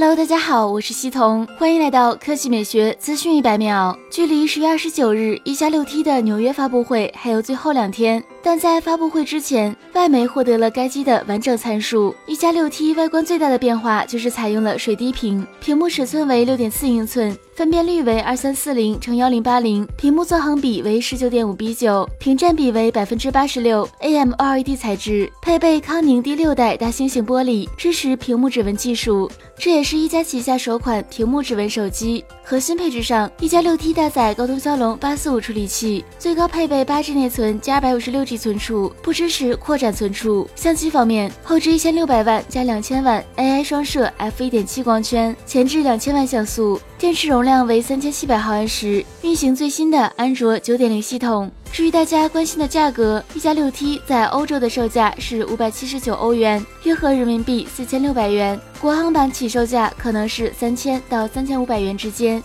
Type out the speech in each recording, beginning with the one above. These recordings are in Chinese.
Hello，大家好，我是西彤，欢迎来到科技美学资讯一百秒。距离十月二十九日一加六 T 的纽约发布会还有最后两天，但在发布会之前，外媒获得了该机的完整参数。一加六 T 外观最大的变化就是采用了水滴屏，屏幕尺寸为六点四英寸。分辨率为二三四零乘幺零八零，屏幕纵横比为十九点五比九，屏占比为百分之八十六，AMOLED 材质，配备康宁第六代大猩猩玻璃，支持屏幕指纹技术。这也是一加旗下首款屏幕指纹手机。核心配置上，一加六 T 搭载高通骁龙八四五处理器，最高配备八 G 内存加二百五十六 G 存储，不支持扩展存储。相机方面，后置一千六百万加两千万 AI 双摄 f 一点七光圈，前置两千万像素。电池容量量为三千七百毫安时，运行最新的安卓九点零系统。至于大家关心的价格，一加六 T 在欧洲的售价是五百七十九欧元，约合人民币四千六百元，国行版起售价可能是三千到三千五百元之间。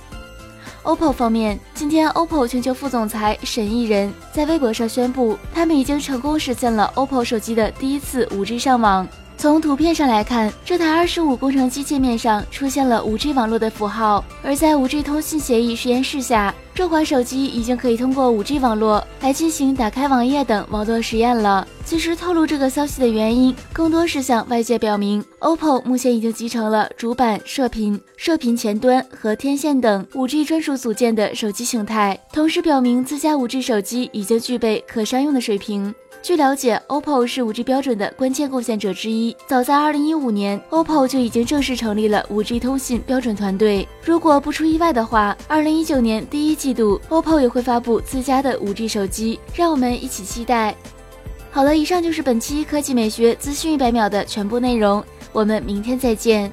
OPPO 方面，今天 OPPO 全球副总裁沈义人在微博上宣布，他们已经成功实现了 OPPO 手机的第一次 5G 上网。从图片上来看，这台二十五工程机界面上出现了五 G 网络的符号，而在五 G 通信协议实验室下，这款手机已经可以通过五 G 网络来进行打开网页等网络实验了。其实透露这个消息的原因，更多是向外界表明，OPPO 目前已经集成了主板、射频、射频前端和天线等五 G 专属组件的手机形态，同时表明自家五 G 手机已经具备可商用的水平。据了解，OPPO 是 5G 标准的关键贡献者之一。早在2015年，OPPO 就已经正式成立了 5G 通信标准团队。如果不出意外的话，2019年第一季度，OPPO 也会发布自家的 5G 手机，让我们一起期待。好了，以上就是本期科技美学资讯一百秒的全部内容，我们明天再见。